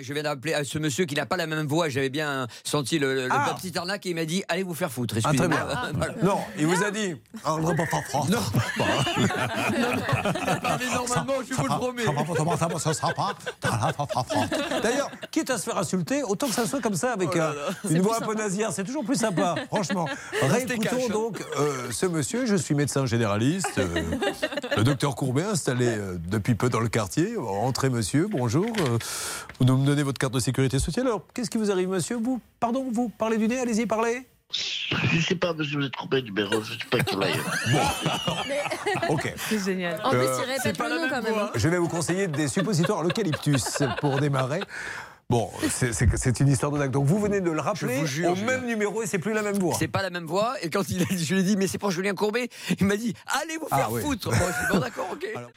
mais je viens d'appeler à ce monsieur qui n'a pas la même voix. J'avais bien senti le, le Ah. petit arnaque et il m'a dit allez vous faire foutre. Ah, très bien. Voilà. Non, il vous a dit. Ah, Non, Mais normalement, je vous le promets. D'ailleurs, quitte à se faire insulter, autant que ça soit comme ça, avec euh, une voix un peu nasillarde, c'est toujours plus sympa, franchement. Restez Réécoutons hein. donc euh, ce monsieur, je suis médecin généraliste, euh, le docteur Courbet, installé euh, depuis peu dans le quartier. Entrez monsieur, bonjour. euh, vous nous me donnez votre carte de sécurité sociale. Alors, qu'est-ce qui vous arrive monsieur Vous, pardon, vous parlez du nez, allez-y, parlez. Je sais pas, monsieur, vous êtes trompé de numéro, je sais pas quel aille. Ok. C'est génial. En plus, Euh, il répète le nom quand même. hein. Je vais vous conseiller des suppositoires à l'eucalyptus pour démarrer. Bon, c'est- une histoire de dingue. Donc vous venez de le rappeler jure, au Julien. même numéro et c'est plus la même voix. C'est pas la même voix. Et quand il a dit, je lui ai dit, mais c'est pour Julien Courbet, il m'a dit, allez vous Ah faire oui. foutre. Bon, je suis bon, d'accord, ok. Alors-